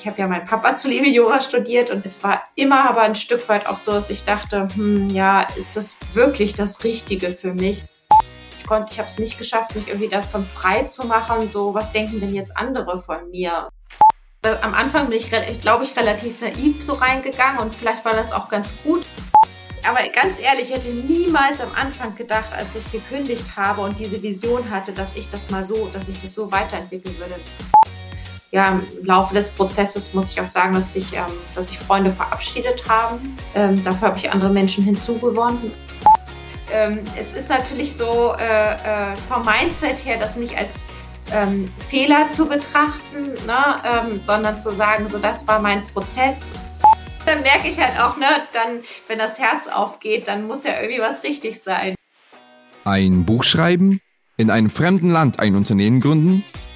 Ich habe ja mein Papa zuliebe Jura studiert und es war immer aber ein Stück weit auch so, dass ich dachte, hm, ja, ist das wirklich das Richtige für mich? Ich konnte, ich habe es nicht geschafft, mich irgendwie davon frei zu machen. So, was denken denn jetzt andere von mir? Äh, am Anfang bin ich, ich glaube ich, relativ naiv so reingegangen und vielleicht war das auch ganz gut. Aber ganz ehrlich, ich hätte niemals am Anfang gedacht, als ich gekündigt habe und diese Vision hatte, dass ich das mal so, dass ich das so weiterentwickeln würde ja, im Laufe des Prozesses muss ich auch sagen, dass sich, ähm, dass sich Freunde verabschiedet haben. Ähm, dafür habe ich andere Menschen hinzugewonnen. Ähm, es ist natürlich so äh, äh, vom Mindset her, das nicht als ähm, Fehler zu betrachten, ne, ähm, sondern zu sagen, so das war mein Prozess. Dann merke ich halt auch, ne, dann, wenn das Herz aufgeht, dann muss ja irgendwie was richtig sein. Ein Buch schreiben, in einem fremden Land ein Unternehmen gründen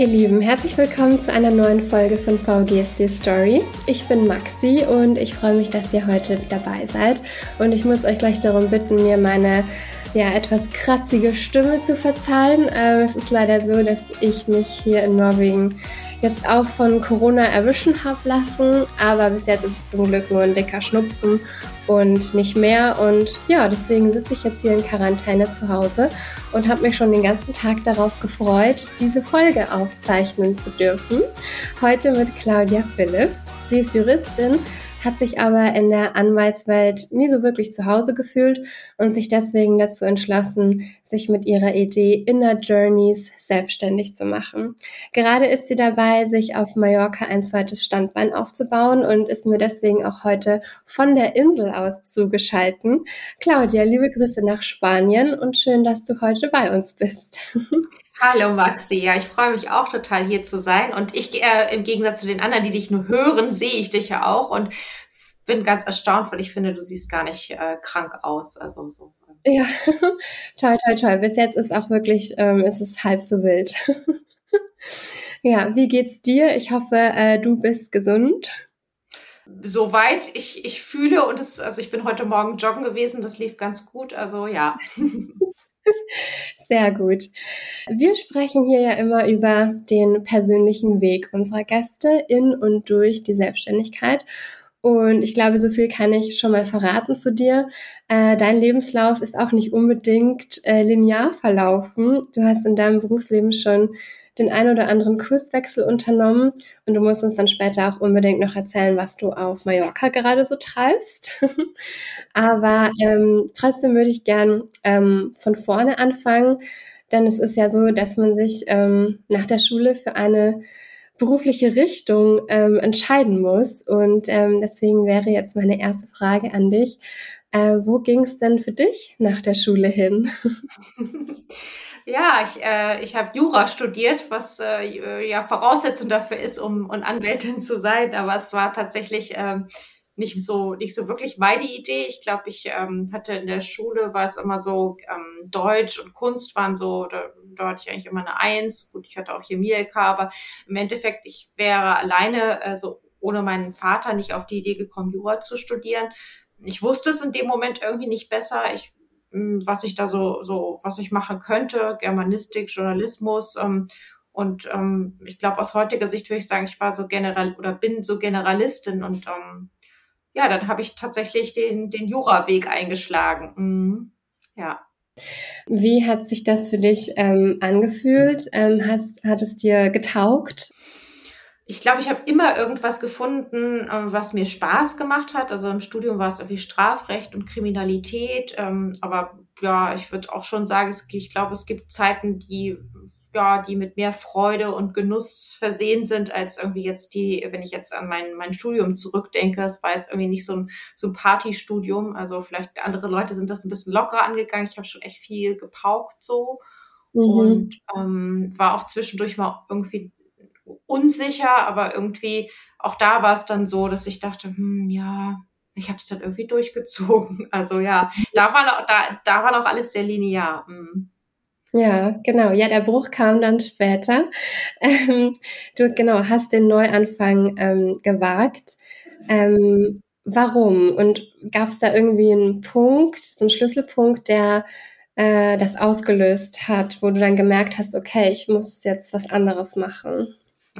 Ihr Lieben, herzlich willkommen zu einer neuen Folge von VGSD Story. Ich bin Maxi und ich freue mich, dass ihr heute dabei seid. Und ich muss euch gleich darum bitten, mir meine ja, etwas kratzige Stimme zu verzeihen. Ähm, es ist leider so, dass ich mich hier in Norwegen jetzt auch von Corona erwischen habe lassen. Aber bis jetzt ist es zum Glück nur ein dicker Schnupfen und nicht mehr. Und ja, deswegen sitze ich jetzt hier in Quarantäne zu Hause und habe mich schon den ganzen Tag darauf gefreut, diese Folge aufzeichnen zu dürfen. Heute mit Claudia Philipp. Sie ist Juristin, hat sich aber in der Anwaltswelt nie so wirklich zu Hause gefühlt und sich deswegen dazu entschlossen, sich mit ihrer Idee Inner Journeys selbstständig zu machen. Gerade ist sie dabei, sich auf Mallorca ein zweites Standbein aufzubauen und ist mir deswegen auch heute von der Insel aus zugeschalten. Claudia, liebe Grüße nach Spanien und schön, dass du heute bei uns bist. Hallo Maxi, ja, ich freue mich auch total hier zu sein und ich äh, im Gegensatz zu den anderen, die dich nur hören, sehe ich dich ja auch und bin ganz erstaunt, weil ich finde, du siehst gar nicht äh, krank aus, also so. Ja, toll, toll, toll. Bis jetzt ist auch wirklich, ähm, ist es halb so wild. ja, wie geht's dir? Ich hoffe, äh, du bist gesund. Soweit ich, ich fühle und es, also ich bin heute Morgen joggen gewesen, das lief ganz gut, also ja. Sehr gut. Wir sprechen hier ja immer über den persönlichen Weg unserer Gäste in und durch die Selbstständigkeit. Und ich glaube, so viel kann ich schon mal verraten zu dir. Äh, dein Lebenslauf ist auch nicht unbedingt äh, linear verlaufen. Du hast in deinem Berufsleben schon den ein oder anderen Kurswechsel unternommen und du musst uns dann später auch unbedingt noch erzählen, was du auf Mallorca gerade so treibst. Aber ähm, trotzdem würde ich gern ähm, von vorne anfangen, denn es ist ja so, dass man sich ähm, nach der Schule für eine berufliche Richtung ähm, entscheiden muss. Und ähm, deswegen wäre jetzt meine erste Frage an dich. Äh, wo ging es denn für dich nach der Schule hin? Ja, ich, äh, ich habe Jura studiert, was äh, ja Voraussetzung dafür ist, um, um Anwältin zu sein. Aber es war tatsächlich ähm, nicht so nicht so wirklich meine Idee. Ich glaube, ich ähm, hatte in der Schule war es immer so ähm, Deutsch und Kunst waren so da, da hatte ich eigentlich immer eine Eins. Gut, ich hatte auch Chemie LK, aber im Endeffekt ich wäre alleine also ohne meinen Vater nicht auf die Idee gekommen, Jura zu studieren. Ich wusste es in dem Moment irgendwie nicht besser. Ich was ich da so, so, was ich machen könnte, Germanistik, Journalismus. Ähm, und ähm, ich glaube, aus heutiger Sicht würde ich sagen, ich war so general oder bin so Generalistin und ähm, ja, dann habe ich tatsächlich den, den Juraweg eingeschlagen. Mhm. Ja. Wie hat sich das für dich ähm, angefühlt? Ähm, hast, hat es dir getaugt? Ich glaube, ich habe immer irgendwas gefunden, ähm, was mir Spaß gemacht hat. Also im Studium war es irgendwie Strafrecht und Kriminalität. Ähm, aber ja, ich würde auch schon sagen, ich glaube, es gibt Zeiten, die ja, die mit mehr Freude und Genuss versehen sind, als irgendwie jetzt die, wenn ich jetzt an mein, mein Studium zurückdenke, es war jetzt irgendwie nicht so ein, so ein Partystudium. Also vielleicht andere Leute sind das ein bisschen lockerer angegangen. Ich habe schon echt viel gepaukt so. Mhm. Und ähm, war auch zwischendurch mal irgendwie unsicher, aber irgendwie auch da war es dann so, dass ich dachte, hm, ja, ich habe es dann irgendwie durchgezogen. Also ja, da war noch, da, da war noch alles sehr linear. Mhm. Ja, genau. Ja, der Bruch kam dann später. Ähm, du genau hast den Neuanfang ähm, gewagt. Ähm, warum? Und gab es da irgendwie einen Punkt, so einen Schlüsselpunkt, der äh, das ausgelöst hat, wo du dann gemerkt hast, okay, ich muss jetzt was anderes machen?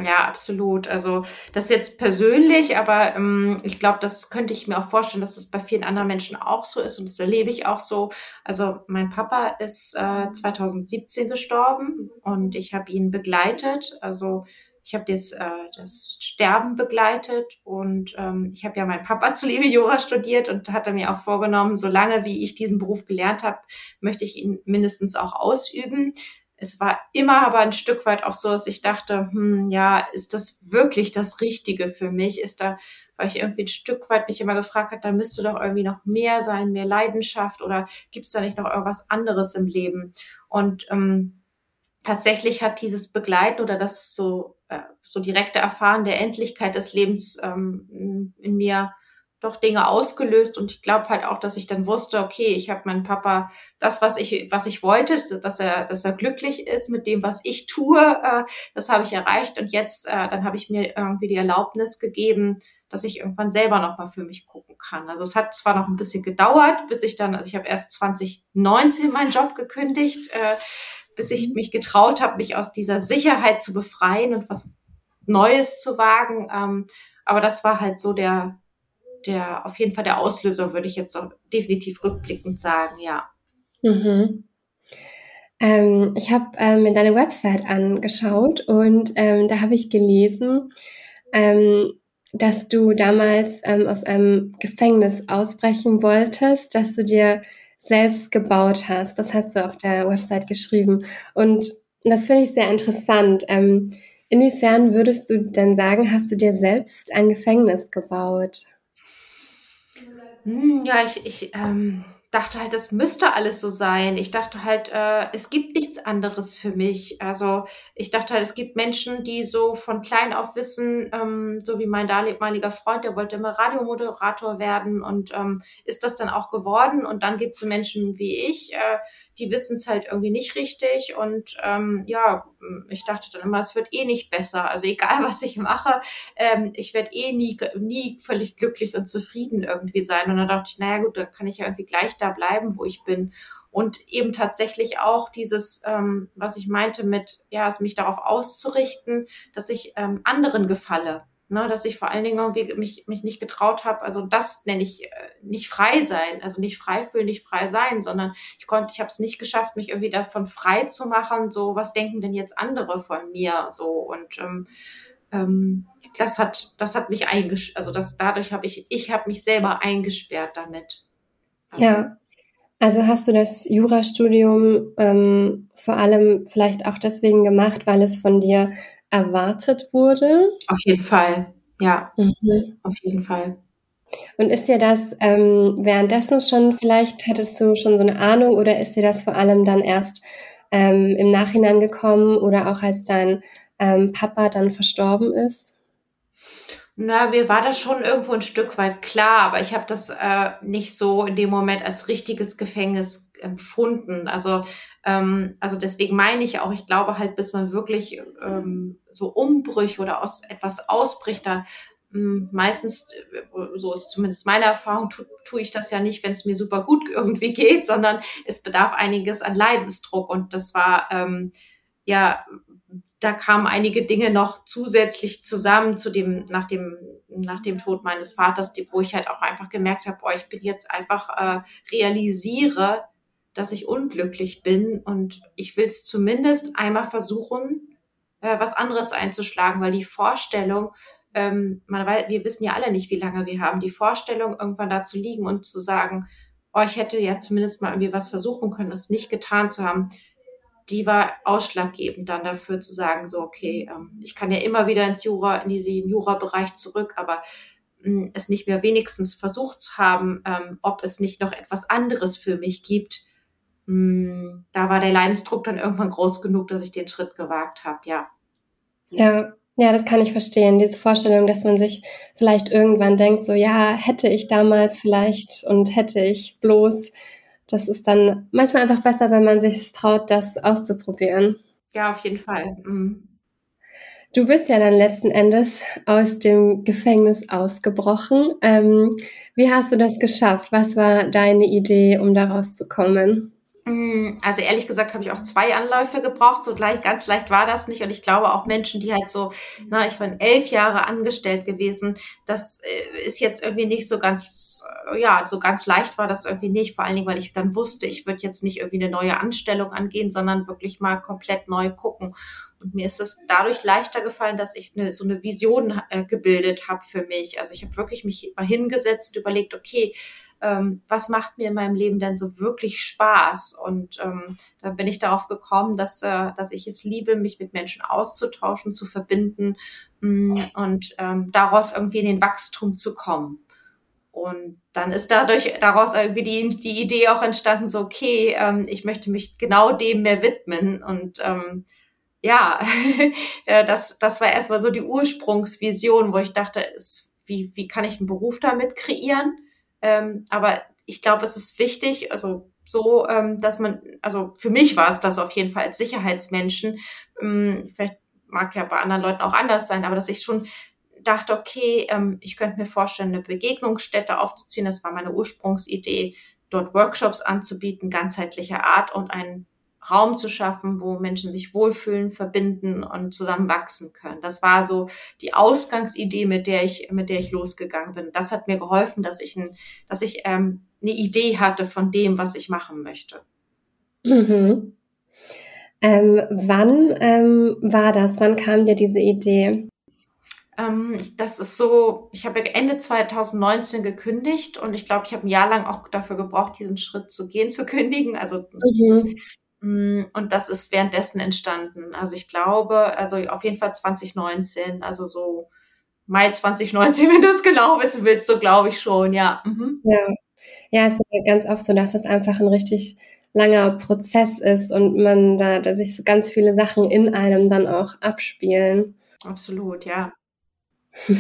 Ja, absolut. Also das jetzt persönlich, aber ähm, ich glaube, das könnte ich mir auch vorstellen, dass das bei vielen anderen Menschen auch so ist und das erlebe ich auch so. Also mein Papa ist äh, 2017 gestorben und ich habe ihn begleitet. Also ich habe das, äh, das Sterben begleitet und ähm, ich habe ja mein Papa zuliebe Jura studiert und hatte mir auch vorgenommen, solange wie ich diesen Beruf gelernt habe, möchte ich ihn mindestens auch ausüben es war immer aber ein Stück weit auch so, dass ich dachte, hm, ja, ist das wirklich das Richtige für mich? Ist da, weil ich irgendwie ein Stück weit mich immer gefragt habe, da müsste doch irgendwie noch mehr sein, mehr Leidenschaft oder gibt es da nicht noch irgendwas anderes im Leben? Und ähm, tatsächlich hat dieses Begleiten oder das so, äh, so direkte Erfahren der Endlichkeit des Lebens ähm, in mir doch Dinge ausgelöst und ich glaube halt auch, dass ich dann wusste, okay, ich habe meinen Papa das, was ich, was ich wollte, dass er, dass er glücklich ist mit dem, was ich tue, äh, das habe ich erreicht und jetzt, äh, dann habe ich mir irgendwie die Erlaubnis gegeben, dass ich irgendwann selber noch mal für mich gucken kann. Also es hat zwar noch ein bisschen gedauert, bis ich dann, also ich habe erst 2019 meinen Job gekündigt, äh, bis ich mhm. mich getraut habe, mich aus dieser Sicherheit zu befreien und was Neues zu wagen. Ähm, aber das war halt so der der, auf jeden Fall der Auslöser, würde ich jetzt auch definitiv rückblickend sagen, ja. Mhm. Ähm, ich habe ähm, mir deine Website angeschaut und ähm, da habe ich gelesen, ähm, dass du damals ähm, aus einem Gefängnis ausbrechen wolltest, dass du dir selbst gebaut hast. Das hast du auf der Website geschrieben. Und das finde ich sehr interessant. Ähm, inwiefern würdest du denn sagen, hast du dir selbst ein Gefängnis gebaut? Hm, ja, ich, ich ähm, dachte halt, das müsste alles so sein. Ich dachte halt, äh, es gibt nichts anderes für mich. Also ich dachte halt, es gibt Menschen, die so von klein auf wissen, ähm, so wie mein damaliger Freund, der wollte immer Radiomoderator werden und ähm, ist das dann auch geworden. Und dann gibt es so Menschen wie ich, äh, die wissen es halt irgendwie nicht richtig. Und ähm, ja, ich dachte dann immer, es wird eh nicht besser. Also egal, was ich mache, ähm, ich werde eh nie, nie völlig glücklich und zufrieden irgendwie sein. Und dann dachte ich, naja gut, dann kann ich ja irgendwie gleich da bleiben, wo ich bin. Und eben tatsächlich auch dieses, ähm, was ich meinte mit, ja, mich darauf auszurichten, dass ich ähm, anderen gefalle ne, dass ich vor allen Dingen irgendwie mich, mich nicht getraut habe. Also das nenne ich äh, nicht frei sein, also nicht frei fühlen, nicht frei sein, sondern ich konnte, ich habe es nicht geschafft, mich irgendwie davon frei zu machen. So, was denken denn jetzt andere von mir? So und ähm, ähm, das hat, das hat mich eingesperrt, also das dadurch habe ich, ich habe mich selber eingesperrt damit. Also, ja. Also hast du das Jurastudium ähm, vor allem vielleicht auch deswegen gemacht, weil es von dir erwartet wurde? Auf jeden Fall, ja, mhm. auf jeden Fall. Und ist dir das ähm, währenddessen schon, vielleicht hattest du schon so eine Ahnung oder ist dir das vor allem dann erst ähm, im Nachhinein gekommen oder auch als dein ähm, Papa dann verstorben ist? Na, mir war das schon irgendwo ein Stück weit klar, aber ich habe das äh, nicht so in dem Moment als richtiges Gefängnis empfunden. Also, ähm, also deswegen meine ich auch, ich glaube halt, bis man wirklich ähm, so Umbrüche oder aus etwas ausbricht, da hm, meistens, so ist zumindest meine Erfahrung, tu, tue ich das ja nicht, wenn es mir super gut irgendwie geht, sondern es bedarf einiges an Leidensdruck. Und das war ähm, ja da kamen einige Dinge noch zusätzlich zusammen zu dem, nach dem, nach dem Tod meines Vaters, wo ich halt auch einfach gemerkt habe, boah, ich bin jetzt einfach, äh, realisiere, dass ich unglücklich bin und ich will es zumindest einmal versuchen, äh, was anderes einzuschlagen, weil die Vorstellung, ähm, man weiß, wir wissen ja alle nicht, wie lange wir haben, die Vorstellung, irgendwann da zu liegen und zu sagen, oh, ich hätte ja zumindest mal irgendwie was versuchen können, es nicht getan zu haben, die war ausschlaggebend dann dafür zu sagen, so, okay, ähm, ich kann ja immer wieder ins Jura, in diesen Jura-Bereich zurück, aber mh, hm, es nicht mehr wenigstens versucht zu haben, ähm, ob es nicht noch etwas anderes für mich gibt. Mh, hm, da war der Leidensdruck dann irgendwann groß genug, dass ich den Schritt gewagt habe, ja. Ja, Ja, das kann ich verstehen. Diese Vorstellung, dass man sich vielleicht irgendwann denkt, so ja, hätte ich damals vielleicht und hätte ich bloß. Das ist dann manchmal einfach besser, wenn man sich traut, das auszuprobieren. Ja, auf jeden Fall. Mhm. Du bist ja dann letzten Endes aus dem Gefängnis ausgebrochen. Ähm, wie hast du das geschafft? Was war deine Idee, um da rauszukommen? Mm, also ehrlich gesagt habe ich auch zwei Anläufe gebraucht. So gleich, ganz leicht war das nicht. Und ich glaube auch Menschen, die halt so, na, ich war elf Jahre angestellt gewesen, das äh, ist jetzt irgendwie nicht so ganz, ja, so ganz leicht war das irgendwie nicht. Vor allen Dingen, weil ich dann wusste, ich würde jetzt nicht irgendwie eine neue Anstellung angehen, sondern wirklich mal komplett neu gucken. Und mir ist es dadurch leichter gefallen, dass ich eine, so eine Vision äh, gebildet habe für mich. Also ich habe wirklich mich mal hingesetzt und überlegt, okay, ähm, was macht mir in meinem Leben denn so wirklich Spaß? Und ähm, da bin ich darauf gekommen, dass, äh, dass ich es liebe, mich mit Menschen auszutauschen, zu verbinden mh, mm, und ähm, daraus irgendwie in den Wachstum zu kommen. Und dann ist dadurch daraus irgendwie die, die Idee auch entstanden, so, okay, ähm, ich möchte mich genau dem mehr widmen. Und ähm, ja, äh, das, das war erstmal so die Ursprungsvision, wo ich dachte, ist, wie, wie kann ich einen Beruf damit kreieren? Ähm, aber ich glaube, es ist wichtig, also so, ähm, dass man, also für mich war es das auf jeden Fall als Sicherheitsmenschen, ähm, vielleicht mag ja bei anderen Leuten auch anders sein, aber dass ich schon dachte, okay, ähm, ich könnte mir vorstellen, eine Begegnungsstätte aufzuziehen. Das war meine Ursprungsidee, dort Workshops anzubieten, ganzheitlicher Art und einen Raum zu schaffen, wo Menschen sich wohlfühlen, verbinden und zusammen wachsen können. Das war so die Ausgangsidee, mit der ich, mit der ich losgegangen bin. Das hat mir geholfen, dass ich, ein, dass ich ähm, eine Idee hatte von dem, was ich machen möchte. Mhm. Ähm, wann ähm, war das? Wann kam dir diese Idee? Ähm, das ist so, ich habe Ende 2019 gekündigt und ich glaube, ich habe ein Jahr lang auch dafür gebraucht, diesen Schritt zu gehen, zu kündigen. Also mhm. Mm, und das ist währenddessen entstanden. Also ich glaube, also auf jeden Fall 2019, also so Mai 2019, wenn du es genau wissen willst, so glaube ich schon, ja. Mhm. Ja. Ja, es ist ganz oft so, dass das einfach ein richtig langer Prozess ist und man da, dass sich so ganz viele Sachen in einem dann auch abspielen. Absolut, ja.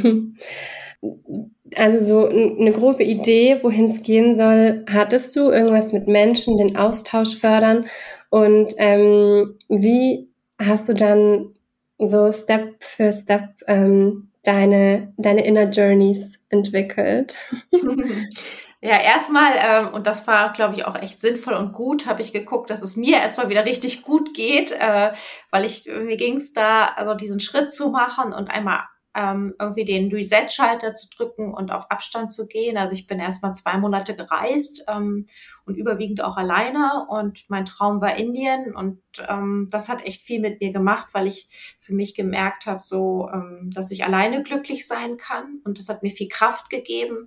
also so eine grobe Idee, wohin es gehen soll, hattest du irgendwas mit Menschen, den Austausch fördern und ähm, wie hast du dann so Step für Step ähm, deine, deine Inner Journeys entwickelt? Ja, erstmal, ähm, und das war, glaube ich, auch echt sinnvoll und gut, habe ich geguckt, dass es mir erstmal wieder richtig gut geht, äh, weil ich, mir ging es da, also diesen Schritt zu machen und einmal ähm, irgendwie den Reset-Schalter zu drücken und auf Abstand zu gehen. Also ich bin erstmal zwei Monate gereist ähm, und überwiegend auch alleine. Und mein Traum war Indien. Und ähm, das hat echt viel mit mir gemacht, weil ich für mich gemerkt habe, so, ähm, dass ich alleine glücklich sein kann. Und das hat mir viel Kraft gegeben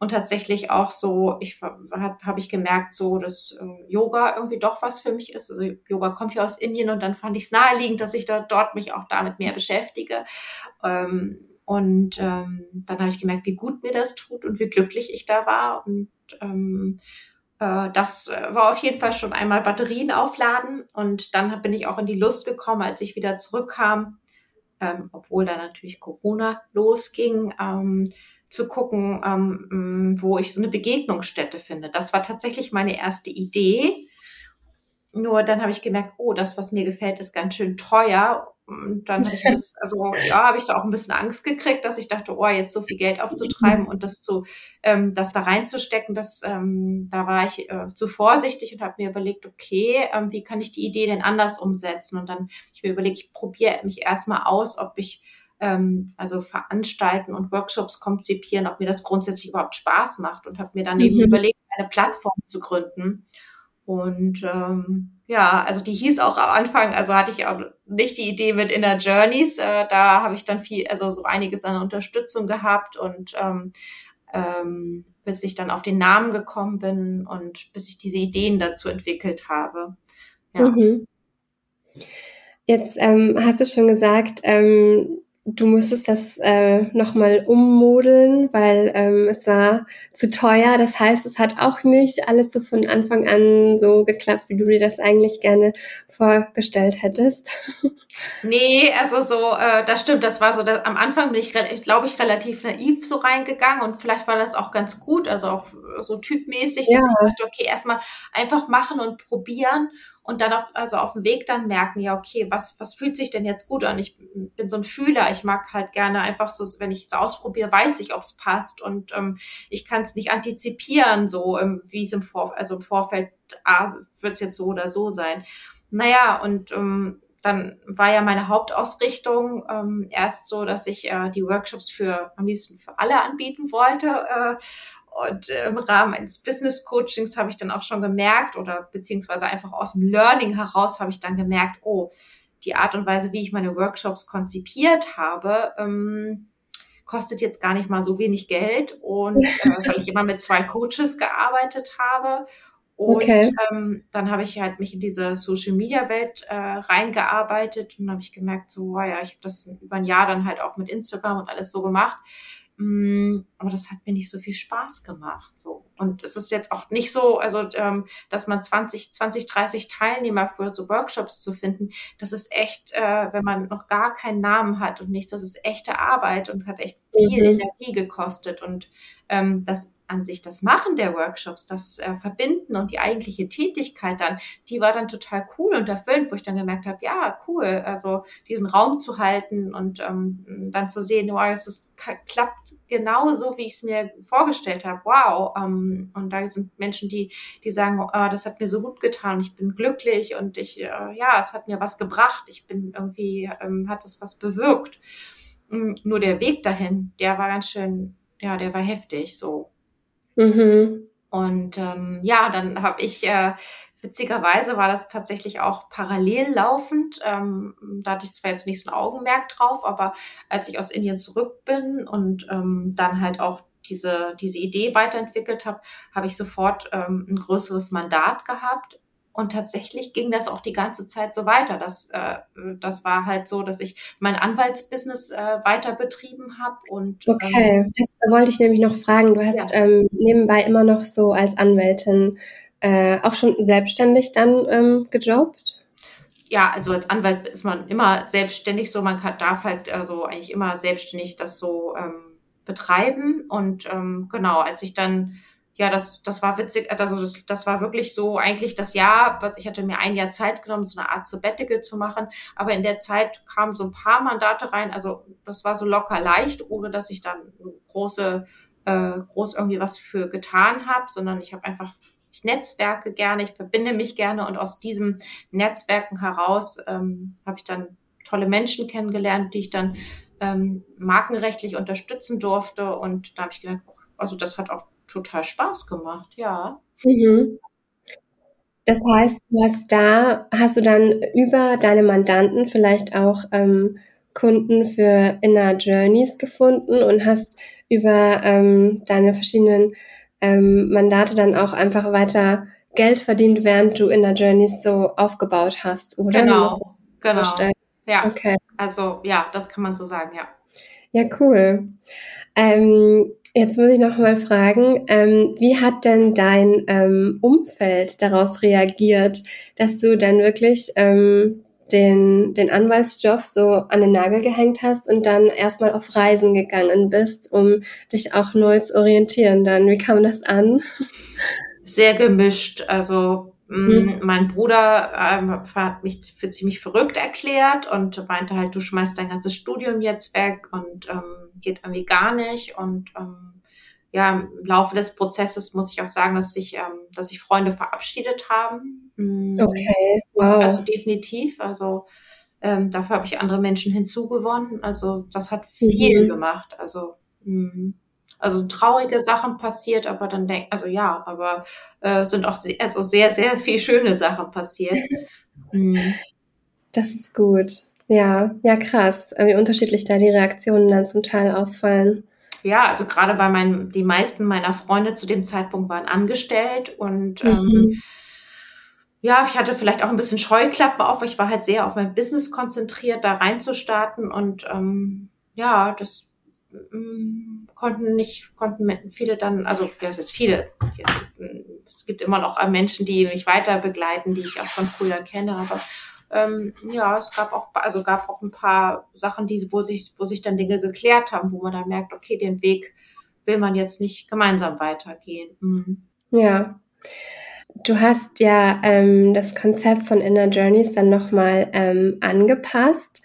und tatsächlich auch so, ich habe hab ich gemerkt, so dass äh, Yoga irgendwie doch was für mich ist. Also Yoga kommt ja aus Indien und dann fand ich es naheliegend, dass ich da, dort mich auch damit mehr beschäftige. Ähm, und ähm, dann habe ich gemerkt, wie gut mir das tut und wie glücklich ich da war. Und ähm, äh, das war auf jeden Fall schon einmal Batterien aufladen. Und dann bin ich auch in die Lust gekommen, als ich wieder zurückkam, ähm, obwohl da natürlich Corona losging. Ähm, zu gucken, ähm, wo ich so eine Begegnungsstätte finde. Das war tatsächlich meine erste Idee. Nur dann habe ich gemerkt, oh, das, was mir gefällt, ist ganz schön teuer. Und dann habe ich das, also ja, habe ich so auch ein bisschen Angst gekriegt, dass ich dachte, oh, jetzt so viel Geld aufzutreiben und das zu, ähm, das da reinzustecken, das, ähm, da war ich äh, zu vorsichtig und habe mir überlegt, okay, ähm, wie kann ich die Idee denn anders umsetzen? Und dann habe ich mir überlegt, ich probiere mich erstmal aus, ob ich ähm, also veranstalten und Workshops konzipieren, ob mir das grundsätzlich überhaupt Spaß macht und habe mir dann mhm. eben überlegt, eine Plattform zu gründen. Und ähm, ja, also die hieß auch am Anfang, also hatte ich auch nicht die Idee mit Inner Journeys. Äh, da habe ich dann viel, also so einiges an Unterstützung gehabt und ähm, ähm, bis ich dann auf den Namen gekommen bin und bis ich diese Ideen dazu entwickelt habe. Ja. Mhm. Jetzt ähm, hast du schon gesagt, ähm, du musstest das äh, nochmal ummodeln, weil ähm, es war zu teuer. Das heißt, es hat auch nicht alles so von Anfang an so geklappt, wie du dir das eigentlich gerne vorgestellt hättest. Nee, also so, äh, das stimmt, das war so, dass, am Anfang bin ich, glaube ich, relativ naiv so reingegangen und vielleicht war das auch ganz gut, also auch so typmäßig, dass ja. ich dachte, okay, erstmal einfach machen und probieren und dann auf, also auf dem Weg dann merken, ja, okay, was, was fühlt sich denn jetzt gut an? Ich bin so ein Fühler, ich mag halt gerne einfach so, wenn ich es ausprobiere, weiß ich, ob es passt und ähm, ich kann es nicht antizipieren, so ähm, wie es im, Vor also im Vorfeld, ah, wird es jetzt so oder so sein. Naja, und ähm, dann war ja meine Hauptausrichtung ähm, erst so, dass ich äh, die Workshops für am liebsten für alle anbieten wollte. Äh, und äh, im Rahmen eines Business Coachings habe ich dann auch schon gemerkt oder beziehungsweise einfach aus dem Learning heraus habe ich dann gemerkt, oh, die Art und Weise, wie ich meine Workshops konzipiert habe, ähm, kostet jetzt gar nicht mal so wenig Geld und äh, weil ich immer mit zwei Coaches gearbeitet habe und okay. ähm, dann habe ich halt mich in diese Social Media Welt äh, reingearbeitet und habe ich gemerkt, so, wow, ja, ich habe das über ein Jahr dann halt auch mit Instagram und alles so gemacht. Mm, aber das hat mir nicht so viel Spaß gemacht. So. Und es ist jetzt auch nicht so, also ähm, dass man 20, 20, 30 Teilnehmer für so Workshops zu finden, das ist echt, äh, wenn man noch gar keinen Namen hat und nichts, das ist echte Arbeit und hat echt viel mhm. Energie gekostet. Und ähm, das an sich das Machen der Workshops, das äh, Verbinden und die eigentliche Tätigkeit dann, die war dann total cool und erfüllend, wo ich dann gemerkt habe, ja, cool, also diesen Raum zu halten und ähm, dann zu sehen, wow, es ist, klappt genau so, wie ich es mir vorgestellt habe. Wow. Ähm, und da sind Menschen, die, die sagen, oh, das hat mir so gut getan, ich bin glücklich und ich, äh, ja, es hat mir was gebracht, ich bin irgendwie, ähm, hat es was bewirkt. Mm, nur der Weg dahin, der war ganz schön, ja, der war heftig so. Mhm. Und ähm, ja, dann habe ich, äh, witzigerweise war das tatsächlich auch parallel laufend. Ähm, da hatte ich zwar jetzt nicht so ein Augenmerk drauf, aber als ich aus Indien zurück bin und ähm, dann halt auch diese, diese Idee weiterentwickelt habe, habe ich sofort ähm, ein größeres Mandat gehabt und tatsächlich ging das auch die ganze Zeit so weiter. Das, äh, das war halt so, dass ich mein Anwaltsbusiness äh, weiter betrieben habe. Und, ähm, okay, ähm, das wollte ich nämlich noch fragen. Du hast ja. ähm, nebenbei immer noch so als Anwältin äh, auch schon selbstständig dann ähm, gejobbt? Ja, also als Anwalt ist man immer selbstständig, so man kann, darf halt also eigentlich immer selbstständig das so ähm, betreiben. Und ähm, genau, als ich dann ja, das, das war witzig, also das, das war wirklich so eigentlich das Jahr, was ich hatte mir ein Jahr Zeit genommen, so eine Art Sabbatical zu machen, aber in der Zeit kamen so ein paar Mandate rein, also das war so locker leicht, ohne dass ich dann große, äh, groß irgendwie was für getan habe, sondern ich habe einfach ich netzwerke gerne, ich verbinde mich gerne und aus diesem Netzwerken heraus ähm, habe ich dann tolle Menschen kennengelernt, die ich dann ähm, markenrechtlich unterstützen durfte und da habe ich gedacht, also das hat auch total Spaß gemacht, ja. Mhm. Das heißt, du hast da, hast du dann über deine Mandanten vielleicht auch ähm, Kunden für Inner Journeys gefunden und hast über ähm, deine verschiedenen ähm, Mandate dann auch einfach weiter Geld verdient, während du Inner Journeys so aufgebaut hast, oder? Genau, genau. Ja, okay. also ja, das kann man so sagen, ja. Ja, cool. Ähm, Jetzt muss ich noch mal fragen, ähm, wie hat denn dein ähm, Umfeld darauf reagiert, dass du dann wirklich ähm, den, den Anwaltsjob so an den Nagel gehängt hast und dann erstmal auf Reisen gegangen bist, um dich auch neu zu orientieren dann? Wie kam das an? Sehr gemischt. Also mhm. mein Bruder ähm, hat mich für ziemlich verrückt erklärt und meinte halt, du schmeißt dein ganzes Studium jetzt weg und ähm, geht irgendwie gar nicht. Und ähm, ja, im Laufe des Prozesses muss ich auch sagen, dass sich, ähm, dass sich Freunde verabschiedet haben. Mhm. Okay, wow. Also definitiv. Also ähm, dafür habe ich andere Menschen hinzugewonnen. Also das hat viel mhm. gemacht. Also mh. also traurige Sachen passiert, aber dann denk, also ja, aber äh, sind auch sehr, also sehr, sehr viel schöne Sachen passiert. mhm. Das ist gut. Ja, ja, krass, wie unterschiedlich da die Reaktionen dann zum Teil ausfallen. Ja, also gerade bei meinen, die meisten meiner Freunde zu dem Zeitpunkt waren angestellt und mhm. ähm, ja, ich hatte vielleicht auch ein bisschen Scheuklappe auf. Ich war halt sehr auf mein Business konzentriert, da reinzustarten und ähm, ja, das mm, konnten nicht, konnten viele dann, also ja, es ist viele. Es gibt immer noch Menschen, die mich weiter begleiten, die ich auch von früher kenne, aber ähm, ja, es gab auch, also gab auch ein paar Sachen, die, wo sich, wo sich dann Dinge geklärt haben, wo man dann merkt, okay, den Weg will man jetzt nicht gemeinsam weitergehen. Mhm. Ja. Du hast ja ähm, das Konzept von Inner Journeys dann nochmal ähm, angepasst.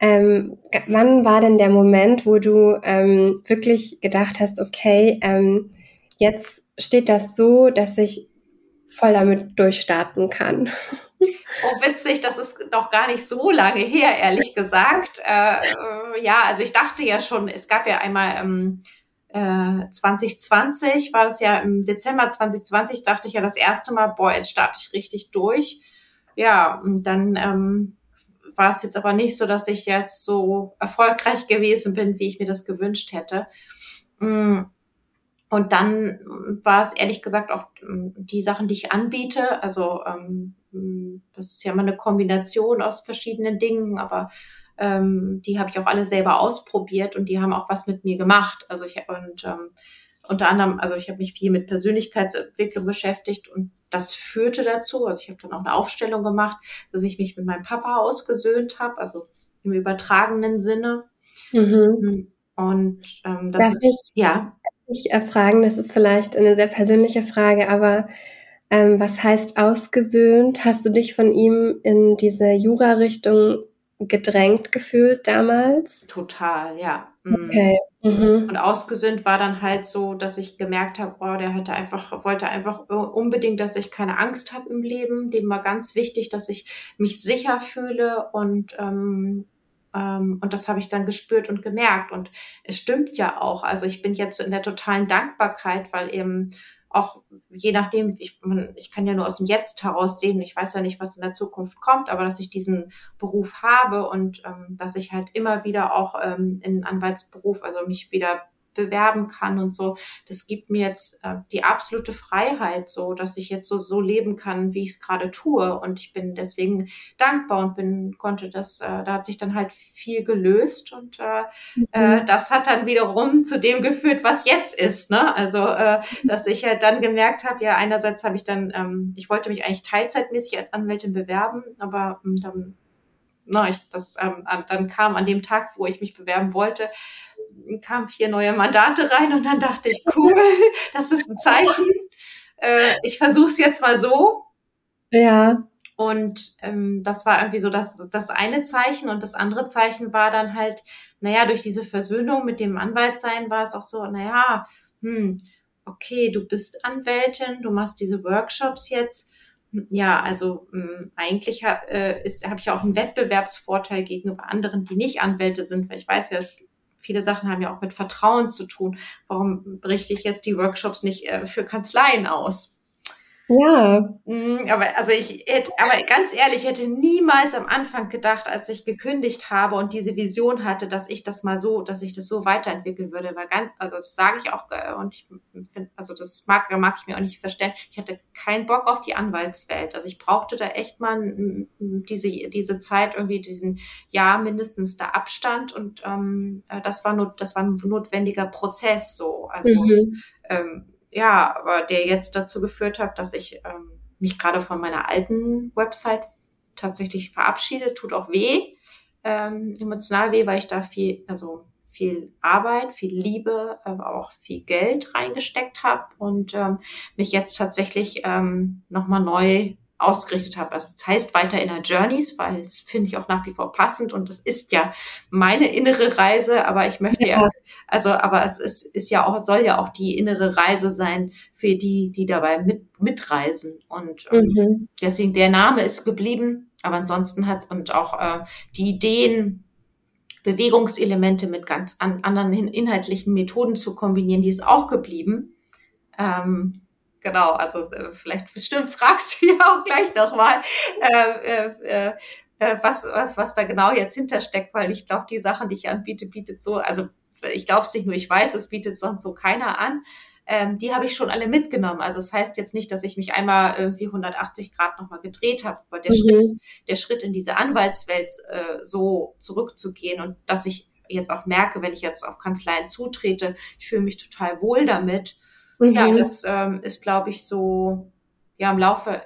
Ähm, wann war denn der Moment, wo du ähm, wirklich gedacht hast, okay, ähm, jetzt steht das so, dass ich voll damit durchstarten kann? Oh, witzig, das ist noch gar nicht so lange her, ehrlich gesagt. Äh, äh, ja, also ich dachte ja schon, es gab ja einmal ähm, äh, 2020, war das ja im Dezember 2020, dachte ich ja das erste Mal, boah, jetzt starte ich richtig durch. Ja, und dann ähm, war es jetzt aber nicht so, dass ich jetzt so erfolgreich gewesen bin, wie ich mir das gewünscht hätte. Mm. Und dann war es ehrlich gesagt auch mm, die Sachen, die ich anbiete. Also ähm, das ist ja immer eine Kombination aus verschiedenen Dingen, aber ähm, die habe ich auch alle selber ausprobiert und die haben auch was mit mir gemacht. Also ich und ähm, unter anderem, also ich habe mich viel mit Persönlichkeitsentwicklung beschäftigt und das führte dazu, also ich habe dann auch eine Aufstellung gemacht, dass ich mich mit meinem Papa ausgesöhnt habe, also im übertragenen Sinne. Mhm. Und ähm, das darf ich, ja. Darf ich äh, fragen, das ist vielleicht eine sehr persönliche Frage, aber ähm, was heißt ausgesöhnt? Hast du dich von ihm in diese Jura-Richtung gedrängt gefühlt damals? Total, ja. Mhm. Okay. Mhm. Und ausgesöhnt war dann halt so, dass ich gemerkt habe, oh, der hatte einfach, wollte einfach unbedingt, dass ich keine Angst habe im Leben. Dem war ganz wichtig, dass ich mich sicher fühle und ähm, und das habe ich dann gespürt und gemerkt. Und es stimmt ja auch. Also ich bin jetzt in der totalen Dankbarkeit, weil eben auch je nachdem, ich, ich kann ja nur aus dem Jetzt heraus sehen, ich weiß ja nicht, was in der Zukunft kommt, aber dass ich diesen Beruf habe und ähm, dass ich halt immer wieder auch ähm, in Anwaltsberuf, also mich wieder bewerben kann und so. Das gibt mir jetzt äh, die absolute Freiheit, so dass ich jetzt so so leben kann, wie ich es gerade tue. Und ich bin deswegen dankbar und bin konnte das. Äh, da hat sich dann halt viel gelöst und äh, mhm. äh, das hat dann wiederum zu dem geführt, was jetzt ist. Ne? Also äh, dass ich halt dann gemerkt habe, ja einerseits habe ich dann, ähm, ich wollte mich eigentlich teilzeitmäßig als Anwältin bewerben, aber ähm, dann na, ich, das, ähm, dann kam an dem Tag, wo ich mich bewerben wollte, kamen vier neue Mandate rein und dann dachte ich, cool, das ist ein Zeichen. Äh, ich versuche es jetzt mal so. Ja. Und ähm, das war irgendwie so das, das eine Zeichen. Und das andere Zeichen war dann halt, naja, durch diese Versöhnung mit dem Anwaltsein war es auch so, naja, hm, okay, du bist Anwältin, du machst diese Workshops jetzt. Ja, also mh, hm, eigentlich ha, äh, habe ich ja auch einen Wettbewerbsvorteil gegenüber anderen, die nicht Anwälte sind, weil ich weiß ja, es viele Sachen haben ja auch mit Vertrauen zu tun. Warum richte ich jetzt die Workshops nicht äh, für Kanzleien aus? Ja. Mm, aber also ich hätte, aber ganz ehrlich, ich hätte niemals am Anfang gedacht, als ich gekündigt habe und diese Vision hatte, dass ich das mal so, dass ich das so weiterentwickeln würde. Weil ganz, also das sage ich auch äh, und ich finde, also das mag, mag ich mir auch nicht verstehen. Ich hatte keinen Bock auf die Anwaltswelt. Also ich brauchte da echt mal diese diese Zeit irgendwie diesen Jahr mindestens da Abstand und ähm, äh, das war nur das war ein notwendiger Prozess so. Also mhm. ähm, ja, aber der jetzt dazu geführt hat, dass ich ähm, mich gerade von meiner alten Website tatsächlich verabschiede, tut auch weh, ähm, emotional weh, weil ich da viel, also viel Arbeit, viel Liebe, aber auch viel Geld reingesteckt habe und ähm, mich jetzt tatsächlich ähm, nochmal neu ausgerichtet habe. Also das heißt weiter Inner Journeys, weil es finde ich auch nach wie vor passend und das ist ja meine innere Reise, aber ich möchte ja, ja also aber es ist, ist ja auch, soll ja auch die innere Reise sein für die, die dabei mit, mitreisen. Und ähm, mhm. deswegen der Name ist geblieben, aber ansonsten hat und auch äh, die Ideen, Bewegungselemente mit ganz an, anderen inhaltlichen Methoden zu kombinieren, die ist auch geblieben. Ähm, genau, also äh, vielleicht bestimmt fragst du ja auch gleich nochmal, äh, äh, äh, was, was, was da genau jetzt hintersteckt, weil ich glaube, die Sachen, die ich anbiete, bietet so, also ich glaube es nicht nur, ich weiß, es bietet sonst so keiner an. Ähm, die habe ich schon alle mitgenommen. Also das heißt jetzt nicht, dass ich mich einmal irgendwie 180 Grad nochmal gedreht habe, aber der mhm. Schritt, der Schritt in diese Anwaltswelt äh, so zurückzugehen und dass ich jetzt auch merke, wenn ich jetzt auf Kanzleien zutrete, ich fühle mich total wohl damit. Mhm. Ja, das ähm, ist, glaube ich, so ja im Laufe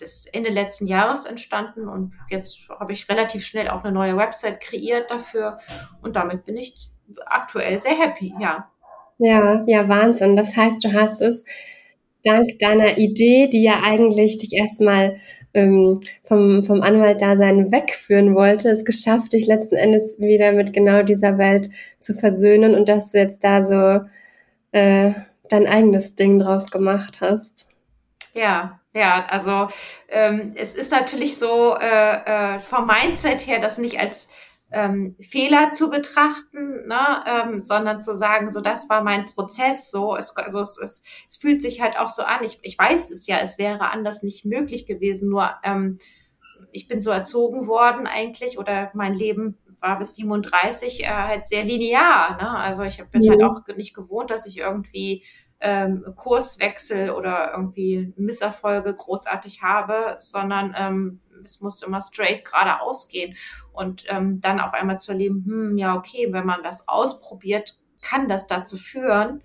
des Ende letzten Jahres entstanden und jetzt habe ich relativ schnell auch eine neue Website kreiert dafür und damit bin ich aktuell sehr happy, ja. Ja, ja, Wahnsinn. Das heißt, du hast es dank deiner Idee, die ja eigentlich dich erstmal ähm, vom, vom Anwalt-Dasein wegführen wollte, es geschafft, dich letzten Endes wieder mit genau dieser Welt zu versöhnen und dass du jetzt da so äh, dein eigenes Ding draus gemacht hast. Ja, ja, also ähm, es ist natürlich so äh, äh, vom Mindset her, das nicht als ähm, Fehler zu betrachten, ne, ähm, sondern zu sagen, so das war mein Prozess, so es, also es, es, es fühlt sich halt auch so an. Ich, ich weiß es ja, es wäre anders nicht möglich gewesen, nur ähm, ich bin so erzogen worden eigentlich oder mein Leben war bis 37 äh, halt sehr linear. Ne? Also ich bin ja. halt auch nicht gewohnt, dass ich irgendwie ähm, Kurswechsel oder irgendwie Misserfolge großartig habe, sondern ähm, es muss immer straight geradeaus gehen. Und ähm, dann auf einmal zu erleben, hm, ja, okay, wenn man das ausprobiert, kann das dazu führen,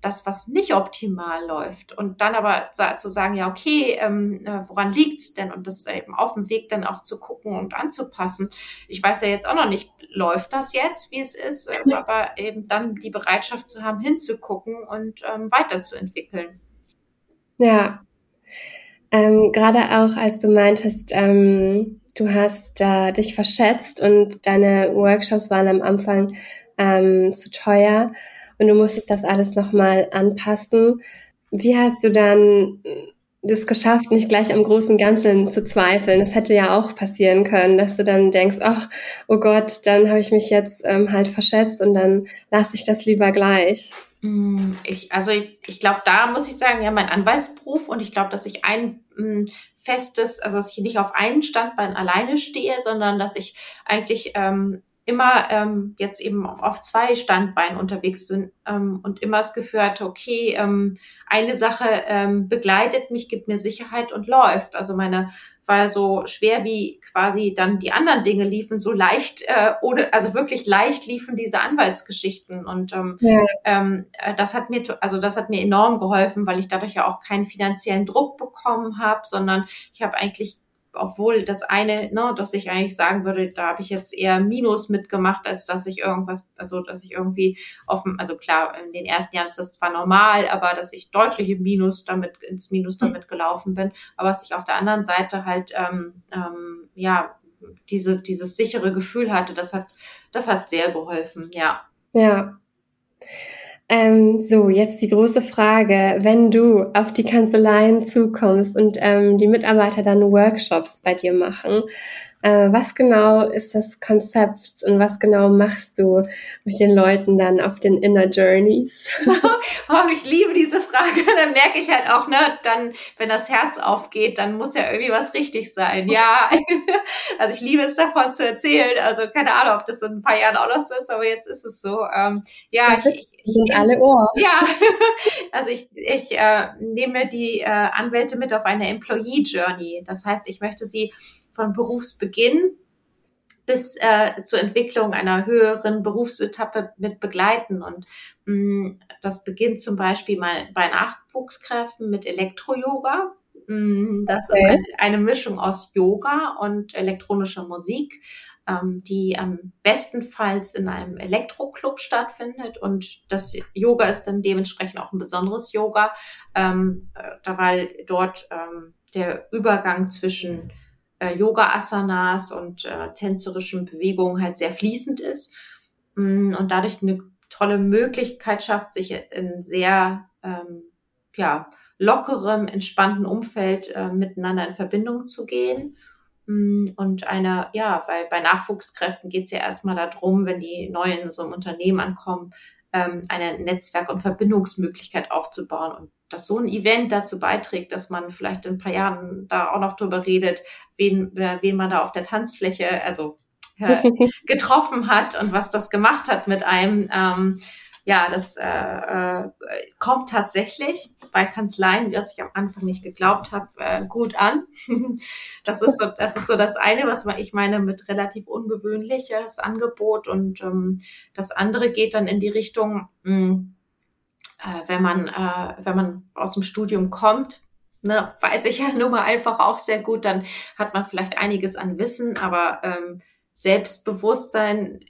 dass was nicht optimal läuft. Und dann aber zu sagen, ja, okay, ähm, äh, woran liegt's denn? Und das eben auf dem Weg dann auch zu gucken und anzupassen. Ich weiß ja jetzt auch noch nicht, läuft das jetzt, wie es ist, ähm, aber eben dann die Bereitschaft zu haben, hinzugucken und ähm, weiterzuentwickeln. Ja. Ähm, Gerade auch, als du meintest, ähm, du hast äh, dich verschätzt und deine Workshops waren am Anfang ähm, zu teuer und du musstest das alles nochmal anpassen. Wie hast du dann das geschafft, nicht gleich am großen Ganzen zu zweifeln? Das hätte ja auch passieren können, dass du dann denkst, ach, oh Gott, dann habe ich mich jetzt ähm, halt verschätzt und dann lasse ich das lieber gleich. Mm, ich, also ich, ich glaube, da muss ich sagen, ja, mein Anwaltsberuf und ich glaube, dass ich ein m, mm, festes, also dass ich nicht auf einen Standbein alleine stehe, sondern dass ich eigentlich ähm, immer ähm, jetzt eben auf zwei Standbeinen unterwegs bin ähm, und immer das Gefühl hatte, okay, ähm, eine Sache ähm, begleitet mich, gibt mir Sicherheit und läuft. Also meine war so schwer wie quasi dann die anderen Dinge liefen, so leicht äh, oder also wirklich leicht liefen diese Anwaltsgeschichten und ähm, ja. ähm, äh, das hat mir also das hat mir enorm geholfen, weil ich dadurch ja auch keinen finanziellen Druck bekommen habe, sondern ich habe eigentlich obwohl das eine, ne, dass ich eigentlich sagen würde, da habe ich jetzt eher Minus mitgemacht, als dass ich irgendwas, also dass ich irgendwie offen, also klar, in den ersten Jahren ist das zwar normal, aber dass ich deutlich im Minus damit, ins Minus hm. damit gelaufen bin, aber dass ich auf der anderen Seite halt ähm, ähm, ja diese, dieses sichere Gefühl hatte, das hat, das hat sehr geholfen, ja. Ja. Ähm, so, jetzt die große Frage. Wenn du auf die Kanzleien zukommst und ähm, die Mitarbeiter dann Workshops bei dir machen, äh, was genau ist das Konzept und was genau machst du mit den Leuten dann auf den Inner Journeys? oh, ich liebe diese Frage. Dann merke ich halt auch, ne, dann, wenn das Herz aufgeht, dann muss ja irgendwie was richtig sein. Ja, also ich liebe es davon zu erzählen. Also keine Ahnung, ob das in ein paar Jahren auch noch so ist, aber jetzt ist es so. Ähm, ja, ich, ich sind alle Ohr. Ja, also ich, ich äh, nehme die äh, Anwälte mit auf eine Employee Journey. Das heißt, ich möchte sie von Berufsbeginn bis äh, zur Entwicklung einer höheren Berufsetappe mit begleiten. Und mh, mm, das beginnt zum Beispiel mal bei Nachwuchskräften mit Elektro-Yoga. Mm, das okay. ist eine, eine, Mischung aus Yoga und elektronischer Musik, ähm, die am bestenfalls in einem Elektroclub stattfindet. Und das Yoga ist dann dementsprechend auch ein besonderes Yoga, ähm, äh, weil dort ähm, der Übergang zwischen äh, Yoga-Asanas und äh, tänzerischen Bewegungen halt sehr fließend ist mm, und dadurch eine tolle Möglichkeit schafft, sich in sehr ähm, ja, lockerem, entspannten Umfeld äh, miteinander in Verbindung zu gehen. Mm, und eine, ja, weil bei Nachwuchskräften geht es ja erstmal darum, wenn die neu in so einem Unternehmen ankommen, ähm, eine Netzwerk- und Verbindungsmöglichkeit aufzubauen. Und dass so ein Event dazu beiträgt, dass man vielleicht in ein paar Jahren da auch noch drüber redet, wen, wen man da auf der Tanzfläche, also äh, getroffen hat und was das gemacht hat mit einem. Ähm, ja, das äh, äh, kommt tatsächlich. bei Kanzleien, was ich am Anfang nicht geglaubt habe, äh, gut an. das ist so, das ist so das eine, was ich meine mit relativ ungewöhnliches Angebot und ähm, das andere geht dann in die Richtung, mh, hm, äh, wenn man äh, wenn man aus dem Studium kommt, ne, weiß ich ja nun mal einfach auch sehr gut, dann hat man vielleicht einiges an Wissen, aber ähm, Selbstbewusstsein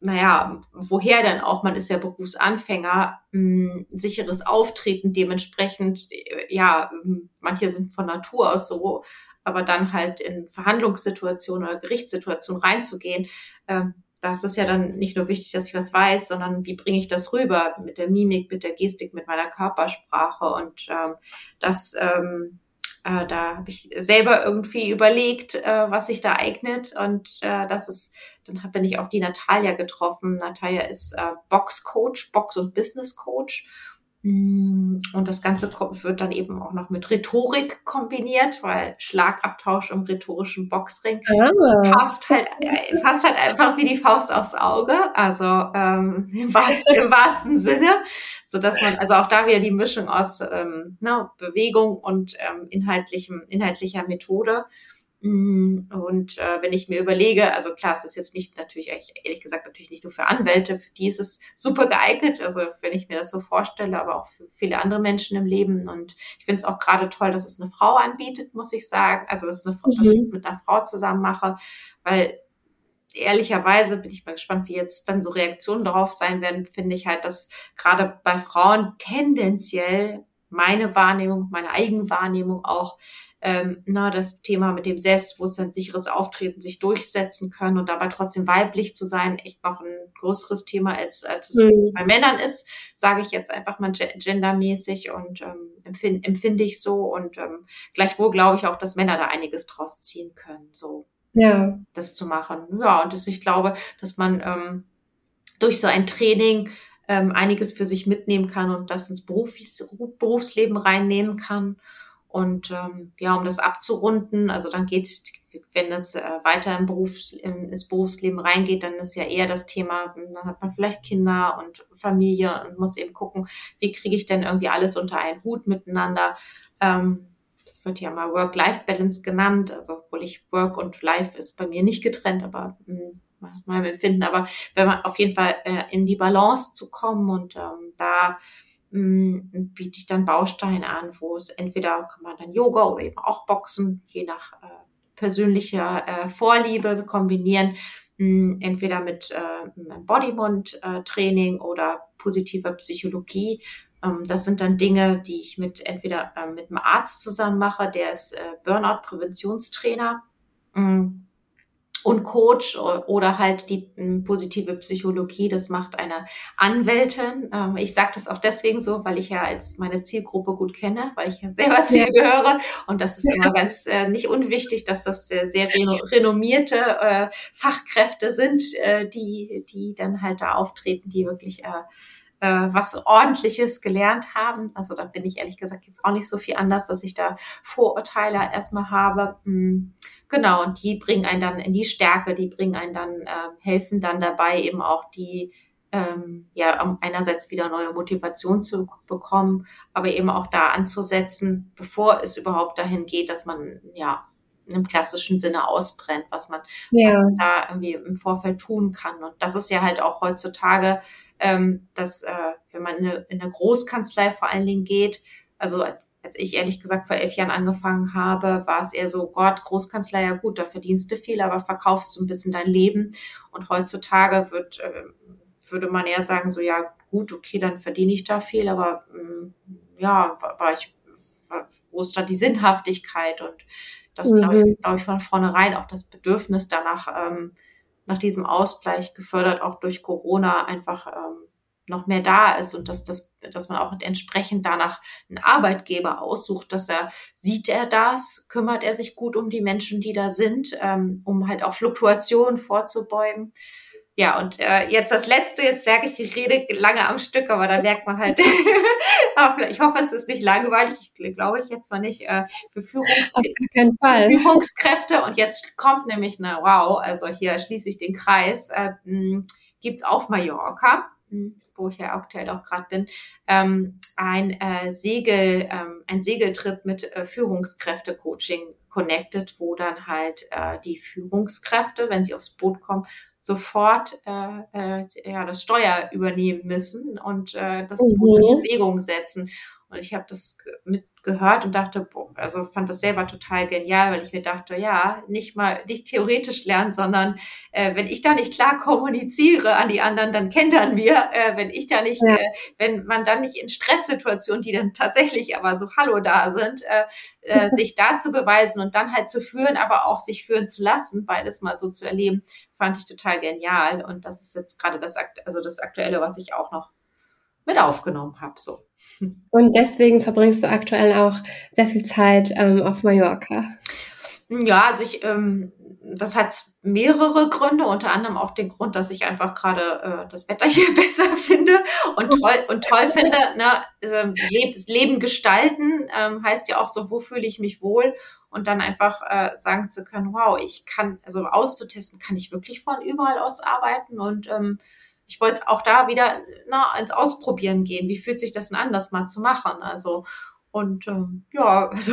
naja, woher denn auch, man ist ja Berufsanfänger, mh, hm, sicheres Auftreten dementsprechend, äh, ja, hm, manche sind von Natur aus so, aber dann halt in Verhandlungssituationen oder Gerichtssituationen reinzugehen, ähm, das ist ja dann nicht nur wichtig, dass ich was weiß, sondern wie bringe ich das rüber mit der Mimik, mit der Gestik, mit meiner Körpersprache und ähm, das ähm, äh, da habe ich selber irgendwie überlegt, äh, was sich da eignet. Und äh, das ist, dann bin ich auf die Natalia getroffen. Natalia ist äh, Box-Coach, Box- und Business-Coach. Mm, und das Ganze wird dann eben auch noch mit Rhetorik kombiniert, weil Schlagabtausch im rhetorischen Boxring ah. passt halt, äh, passt halt einfach wie die Faust aufs Auge. Also ähm, im, wahrsten, im wahrsten Sinne, so dass man also auch da wieder die Mischung aus ähm, na, Bewegung und ähm, inhaltlichem, inhaltlicher Methode Mm, und äh, wenn ich mir überlege, also klar, es ist jetzt nicht natürlich, ehrlich gesagt, natürlich nicht nur für Anwälte, für die ist es super geeignet, also wenn ich mir das so vorstelle, aber auch für viele andere Menschen im Leben. Und ich finde es auch gerade toll, dass es eine Frau anbietet, muss ich sagen. Also dass, eine Frau, mhm. dass ich es mit einer Frau zusammen mache, weil ehrlicherweise bin ich mal gespannt, wie jetzt dann so Reaktionen darauf sein werden, finde ich halt, dass gerade bei Frauen tendenziell meine Wahrnehmung, meine Eigenwahrnehmung auch ähm, na, das Thema mit dem Selbstbewusstsein, sicheres Auftreten, sich durchsetzen können und dabei trotzdem weiblich zu sein, echt noch ein größeres Thema als, als es mhm. bei Männern ist, sage ich jetzt einfach mal gendermäßig und ähm, empfinde, empfinde ich so und ähm, gleichwohl glaube ich auch, dass Männer da einiges draus ziehen können, so ja. das zu machen. Ja, und das, ich glaube, dass man ähm, durch so ein Training ähm, einiges für sich mitnehmen kann und das ins Berufs Berufsleben reinnehmen kann. Und ähm, ja, um das abzurunden, also dann geht, wenn es äh, weiter im Berufs, in, ins Berufsleben reingeht, dann ist ja eher das Thema, dann hat man vielleicht Kinder und Familie und muss eben gucken, wie kriege ich denn irgendwie alles unter einen Hut miteinander. Ähm, das wird ja mal Work-Life-Balance genannt, also obwohl ich Work und Life ist bei mir nicht getrennt, aber mh, hm, mal empfinden. Aber wenn man auf jeden Fall äh, in die Balance zu kommen und ähm, da biete ich dann Bausteine an, wo es entweder kann man dann Yoga oder eben auch Boxen, je nach äh, persönlicher äh, Vorliebe kombinieren, mh, entweder mit äh, Bodymund-Training oder positiver Psychologie. Ähm, das sind dann Dinge, die ich mit entweder äh, mit einem Arzt zusammen mache, der ist äh, Burnout-Präventionstrainer. Mh, und Coach oder halt die hm, positive Psychologie, das macht eine Anwältin. Ähm, ich sage das auch deswegen so, weil ich ja als meine Zielgruppe gut kenne, weil ich ja selber zu ihr gehöre und das ist immer ganz äh, nicht unwichtig, dass das sehr, sehr renommierte äh, Fachkräfte sind, äh, die die dann halt da auftreten, die wirklich was ordentliches gelernt haben. Also da bin ich ehrlich gesagt jetzt auch nicht so viel anders, dass ich da Vorurteile erstmal habe. Hm. Genau, und die bringen einen dann in die Stärke, die bringen einen dann, äh, helfen dann dabei, eben auch die, ähm, ja, einerseits wieder neue Motivation zu bekommen, aber eben auch da anzusetzen, bevor es überhaupt dahin geht, dass man, ja, im klassischen Sinne ausbrennt, was man, ja. was man da irgendwie im Vorfeld tun kann. Und das ist ja halt auch heutzutage, ähm, dass, äh, wenn man in eine, in eine Großkanzlei vor allen Dingen geht, also als, als ich ehrlich gesagt vor elf Jahren angefangen habe, war es eher so, Gott, Großkanzlei, ja gut, da verdienst du viel, aber verkaufst du ein bisschen dein Leben. Und heutzutage wird, äh, würde man eher sagen, so, ja gut, okay, dann verdiene ich da viel, aber äh, ja, war ich, wo ist da die Sinnhaftigkeit? Und das mhm. glaube ich, glaube ich von vornherein auch das Bedürfnis danach, ähm, nach diesem Ausgleich gefördert, auch durch Corona einfach ähm, noch mehr da ist und dass, dass, dass man auch entsprechend danach einen Arbeitgeber aussucht, dass er sieht er das, kümmert er sich gut um die Menschen, die da sind, ähm, um halt auch Fluktuationen vorzubeugen. Ja, und äh, jetzt das Letzte, jetzt merke ich, ich rede lange am Stück, aber da merkt man halt, ich hoffe, es ist nicht langweilig, ich glaube ich jetzt mal nicht, äh, für, Führungs Führungskräfte. Und jetzt kommt nämlich eine, wow, also hier schließe ich den Kreis, äh, gibt's auf Mallorca wo ich ja aktuell auch gerade bin, ähm, ein äh, Segel, ähm, ein Segeltrip mit äh, Führungskräfte-Coaching connected, wo dann halt äh, die Führungskräfte, wenn sie aufs Boot kommen, sofort äh, äh, ja, das Steuer übernehmen müssen und äh, das mhm. Boot in Bewegung setzen. Und ich habe das mitgehört und dachte, boah, also fand das selber total genial, weil ich mir dachte, ja, nicht mal nicht theoretisch lernen, sondern äh, wenn ich da nicht klar kommuniziere an die anderen, dann kentern wir. Äh, wenn ich da nicht, ja. äh, wenn man dann nicht in Stresssituationen, die dann tatsächlich aber so Hallo da sind, äh, äh, sich da zu beweisen und dann halt zu führen, aber auch sich führen zu lassen, beides mal so zu erleben, fand ich total genial. Und das ist jetzt gerade das, also das Aktuelle, was ich auch noch mit aufgenommen habe. So. Und deswegen verbringst du aktuell auch sehr viel Zeit ähm, auf Mallorca. Ja, also ich, ähm, das hat mehrere Gründe, unter anderem auch den Grund, dass ich einfach gerade äh, das Wetter hier besser finde und toll und toll finde. Ne? Also, das Leben gestalten ähm, heißt ja auch so, wo fühle ich mich wohl und dann einfach äh, sagen zu können, wow, ich kann, also auszutesten, kann ich wirklich von überall aus arbeiten und ähm, ich wollte auch da wieder na, ins Ausprobieren gehen. Wie fühlt sich das denn an, das mal zu machen? Also, und ähm, ja, also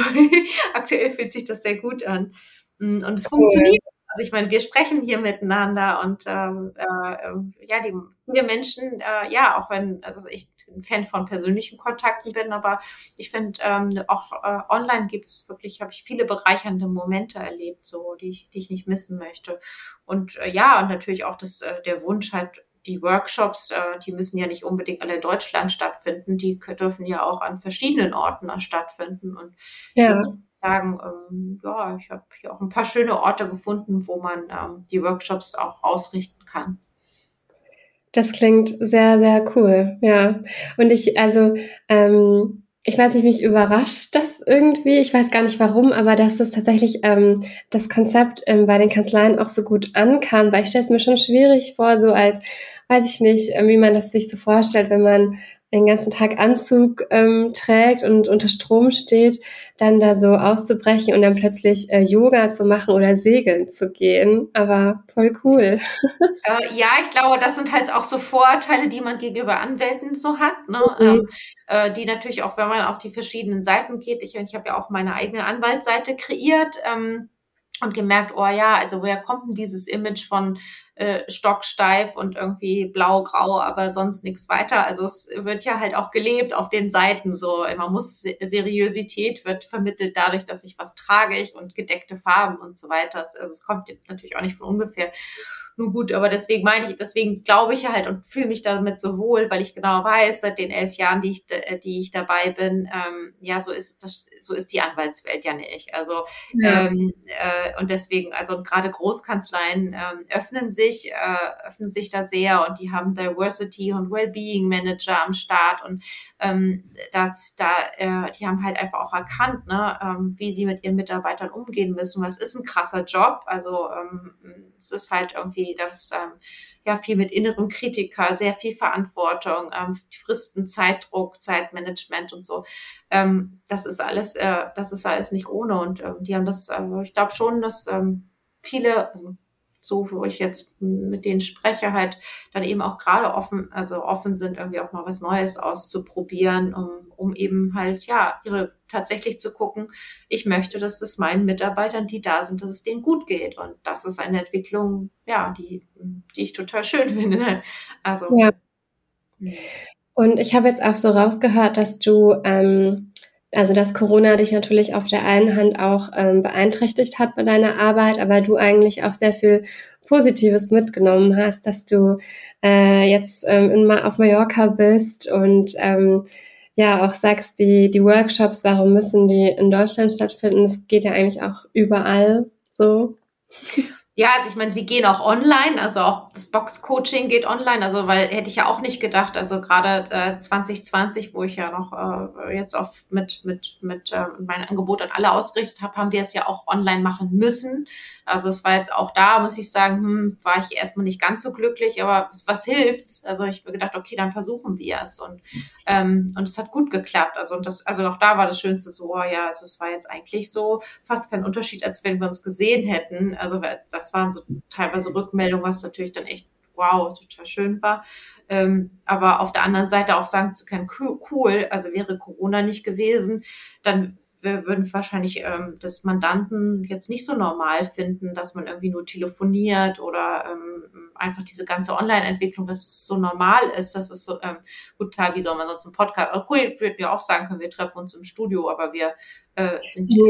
aktuell fühlt sich das sehr gut an. Mm, und es funktioniert. Also ich meine, wir sprechen hier miteinander und ähm, äh, ja, die viele Menschen, äh, ja, auch wenn also ich ein Fan von persönlichen Kontakten bin, aber ich finde ähm, auch äh, online gibt's wirklich, habe ich viele bereichernde Momente erlebt, so die ich, die ich nicht missen möchte. Und äh, ja, und natürlich auch das äh, der Wunsch halt die Workshops, äh, die müssen ja nicht unbedingt alle in Deutschland stattfinden, die dürfen ja auch an verschiedenen Orten stattfinden. Und ja. ich würde sagen, ähm, ja, ich habe hier auch ein paar schöne Orte gefunden, wo man ähm, die Workshops auch ausrichten kann. Das klingt sehr, sehr cool, ja. Und ich, also, ähm, ich weiß nicht, mich überrascht das irgendwie. Ich weiß gar nicht warum, aber dass das tatsächlich ähm, das Konzept ähm, bei den Kanzleien auch so gut ankam, weil ich stelle es mir schon schwierig vor, so als weiß ich nicht, äh, wie man das sich so vorstellt, wenn man den ganzen Tag Anzug ähm, trägt und unter Strom steht, dann da so auszubrechen und dann plötzlich äh, Yoga zu machen oder segeln zu gehen. Aber voll cool. Äh, ja, ich glaube, das sind halt auch so Vorurteile, die man gegenüber Anwälten so hat, ne? Mhm. Ähm, äh, die natürlich auch, wenn man auf die verschiedenen Seiten geht, ich, ich habe ja auch meine eigene Anwaltsseite kreiert. Ähm, und gemerkt, oh ja, also woher kommt denn dieses Image von äh, stocksteif und irgendwie blau-grau, aber sonst nichts weiter. Also es wird ja halt auch gelebt auf den Seiten so. Man muss Seriosität wird vermittelt dadurch, dass ich was trage ich und gedeckte Farben und so weiter. Also es kommt natürlich auch nicht von ungefähr. Nun gut, aber deswegen meine ich, deswegen glaube ich halt und fühle mich damit so wohl, weil ich genau weiß, seit den elf Jahren, die ich, die ich dabei bin, ähm, ja, so ist das, so ist die Anwaltswelt ja nicht. Also ja. ähm, äh, und deswegen, also gerade Großkanzleien ähm, öffnen sich, äh, öffnen sich da sehr und die haben Diversity und Wellbeing Manager am Start und ähm, dass da, äh, die haben halt einfach auch erkannt, ne, ähm, wie sie mit ihren Mitarbeitern umgehen müssen. Was ist ein krasser Job? Also ähm, es ist halt irgendwie das ähm, ja viel mit innerem Kritiker, sehr viel Verantwortung, ähm, Fristen, Zeitdruck, Zeitmanagement und so. Ähm, das ist alles, äh, das ist alles nicht ohne und ähm, die haben das, also ich glaube schon, dass ähm, viele, also so, wo ich jetzt mit denen spreche, halt dann eben auch gerade offen, also offen sind, irgendwie auch mal was Neues auszuprobieren, um, um eben halt, ja, ihre tatsächlich zu gucken, ich möchte, dass es meinen Mitarbeitern, die da sind, dass es denen gut geht. Und das ist eine Entwicklung, ja, die, die ich total schön finde. Also. Ja. Und ich habe jetzt auch so rausgehört, dass du ähm, also dass Corona dich natürlich auf der einen Hand auch ähm, beeinträchtigt hat bei deiner Arbeit, aber du eigentlich auch sehr viel Positives mitgenommen hast, dass du äh, jetzt ähm, in, auf Mallorca bist und ähm, ja auch sagst, die, die Workshops, warum müssen die in Deutschland stattfinden? Das geht ja eigentlich auch überall so. Ja, also ich meine, sie gehen auch online, also auch das Box-Coaching geht online, also weil hätte ich ja auch nicht gedacht, also gerade äh, 2020, wo ich ja noch äh, jetzt auf mit mit mit äh, mein Angebot an alle ausgerichtet habe, haben wir es ja auch online machen müssen. Also es war jetzt auch da, muss ich sagen, hm, war ich erstmal nicht ganz so glücklich, aber was, was hilft's? Also ich habe gedacht, okay, dann versuchen wir es und ähm, und es hat gut geklappt. Also und das, also auch da war das Schönste so, oh ja, also es war jetzt eigentlich so fast kein Unterschied, als wenn wir uns gesehen hätten. Also das waren so teilweise Rückmeldungen, was natürlich dann echt wow, total schön war. Ähm, aber auf der anderen Seite auch sagen zu können, cool, also wäre Corona nicht gewesen, dann wir würden wahrscheinlich ähm, das Mandanten jetzt nicht so normal finden, dass man irgendwie nur telefoniert oder ähm, einfach diese ganze Online-Entwicklung, dass es so normal ist, dass es so, ähm, gut, klar, wie soll man sonst einen Podcast, cool, ich würde ja auch sagen können, wir treffen uns im Studio, aber wir äh,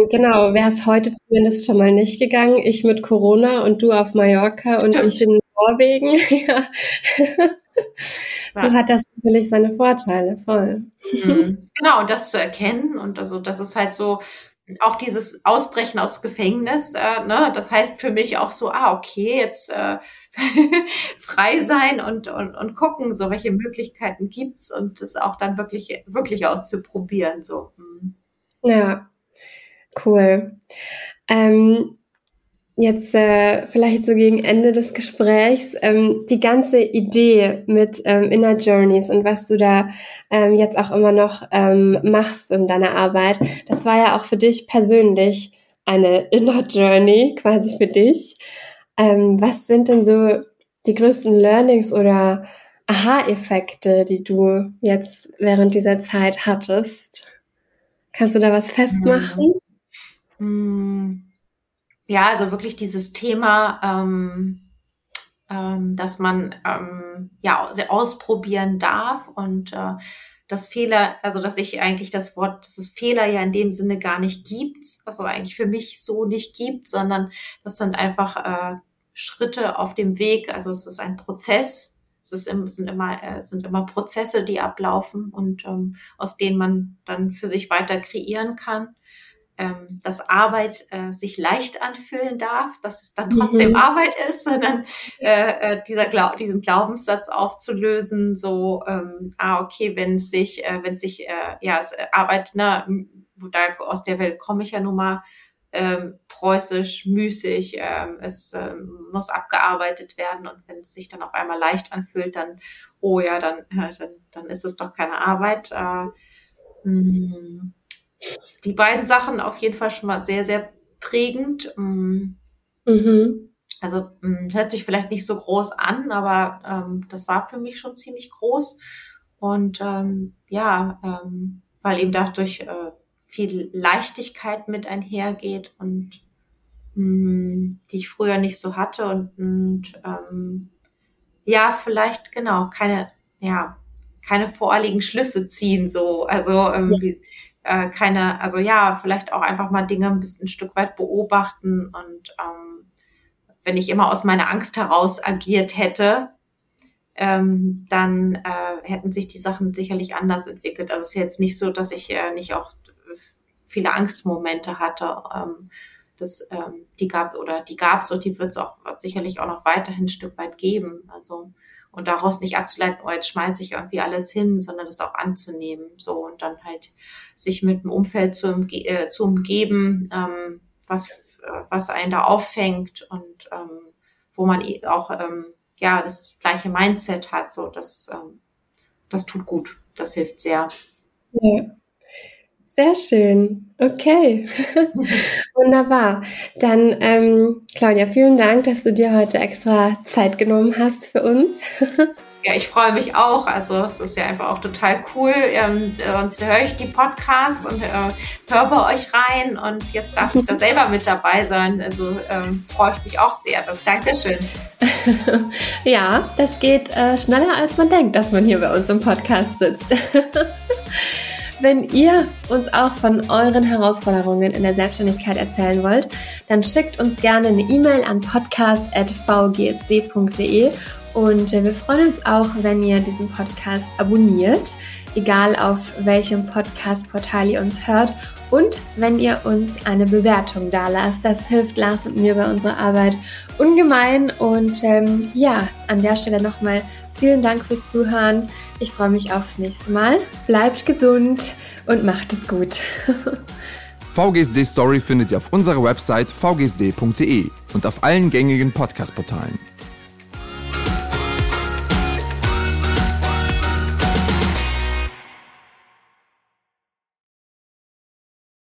Genau, wäre es heute zumindest schon mal nicht gegangen, ich mit Corona und du auf Mallorca Stimmt. und ich in Norwegen, ja. so hat das natürlich seine Vorteile, voll. Mhm. Genau, und das zu erkennen und also das ist halt so auch dieses Ausbrechen aus Gefängnis, äh, ne, das heißt für mich auch so, ah, okay, jetzt äh, frei sein und, und, und gucken, so welche Möglichkeiten gibt's und das auch dann wirklich, wirklich auszuprobieren. So. Mhm. Ja, cool. Ähm, jetzt äh, vielleicht so gegen Ende des Gesprächs ähm, die ganze Idee mit ähm, Inner Journeys und was du da ähm, jetzt auch immer noch ähm, machst in deiner Arbeit, das war ja auch für dich persönlich eine Inner Journey quasi für dich. Ähm, was sind denn so die größten Learnings oder Aha-Effekte, die du jetzt während dieser Zeit hattest? Kannst du da was festmachen? Hm ja, also wirklich dieses Thema, ähm, ähm, dass man ähm, ja ausprobieren darf und äh, das Fehler, also dass ich eigentlich das Wort, dass es Fehler ja in dem Sinne gar nicht gibt, also eigentlich für mich so nicht gibt, sondern das sind einfach äh, Schritte auf dem Weg. Also es ist ein Prozess. Es ist sind immer äh, sind immer Prozesse, die ablaufen und ähm, aus denen man dann für sich weiter kreieren kann ähm, dass Arbeit äh, sich leicht anfühlen darf, dass es dann trotzdem mhm. Arbeit ist, sondern äh, äh, dieser Glau diesen Glaubenssatz aufzulösen, so ähm, ah okay, wenn es sich, äh, wenn sich äh, ja es, äh, Arbeit, ne, da aus der Welt komme ich ja nun mal ähm, preußisch, müßig, ähm, es ähm, muss abgearbeitet werden und wenn es sich dann auf einmal leicht anfühlt, dann oh ja, dann äh, dann, dann ist es doch keine Arbeit. Äh, mh, hm die beiden Sachen auf jeden Fall schon mal sehr, sehr prägend. Mm. Mhm. Also mm, hört sich vielleicht nicht so groß an, aber ähm, das war für mich schon ziemlich groß. Und ähm, ja, ähm, weil eben dadurch äh, viel Leichtigkeit mit einhergeht und mh, mm, die ich früher nicht so hatte und, und ähm, ja, vielleicht genau keine, ja, keine voreiligen Schlüsse ziehen so. Also ähm, ja. wie, äh, keine, also ja, vielleicht auch einfach mal Dinge ein bisschen ein Stück weit beobachten und ähm, wenn ich immer aus meiner Angst heraus agiert hätte, ähm, dann äh, hätten sich die Sachen sicherlich anders entwickelt. Also es ist jetzt nicht so, dass ich äh, nicht auch viele Angstmomente hatte. Ähm, das, ähm, die gab oder die gab es und die wird es auch sicherlich auch noch weiterhin ein Stück weit geben. Also und daraus nicht abzuleiten, oh, jetzt schmeiße ich irgendwie alles hin, sondern das auch anzunehmen. So und dann halt sich mit dem Umfeld zu, umge äh, zu umgeben, ähm, was, äh, was einen da auffängt und ähm, wo man auch ähm, ja das gleiche Mindset hat. So, das, ähm, das tut gut. Das hilft sehr. Ja. Sehr schön. Okay. Wunderbar. Dann, ähm, Claudia, vielen Dank, dass du dir heute extra Zeit genommen hast für uns. Ja, ich freue mich auch. Also es ist ja einfach auch total cool. Ähm, sonst höre ich die Podcasts und äh, höre bei euch rein und jetzt darf ich da selber mit dabei sein. Also ähm, freue ich mich auch sehr. Dankeschön. ja, das geht äh, schneller, als man denkt, dass man hier bei uns im Podcast sitzt. Wenn ihr uns auch von euren Herausforderungen in der Selbstständigkeit erzählen wollt, dann schickt uns gerne eine E-Mail an podcast.vgsd.de und wir freuen uns auch, wenn ihr diesen Podcast abonniert, egal auf welchem Podcast-Portal ihr uns hört und wenn ihr uns eine Bewertung da lasst. Das hilft Lars und mir bei unserer Arbeit ungemein. Und ähm, ja, an der Stelle nochmal vielen Dank fürs Zuhören. Ich freue mich aufs nächste Mal. Bleibt gesund und macht es gut. VGSD Story findet ihr auf unserer Website vgsd.de und auf allen gängigen Podcast-Portalen.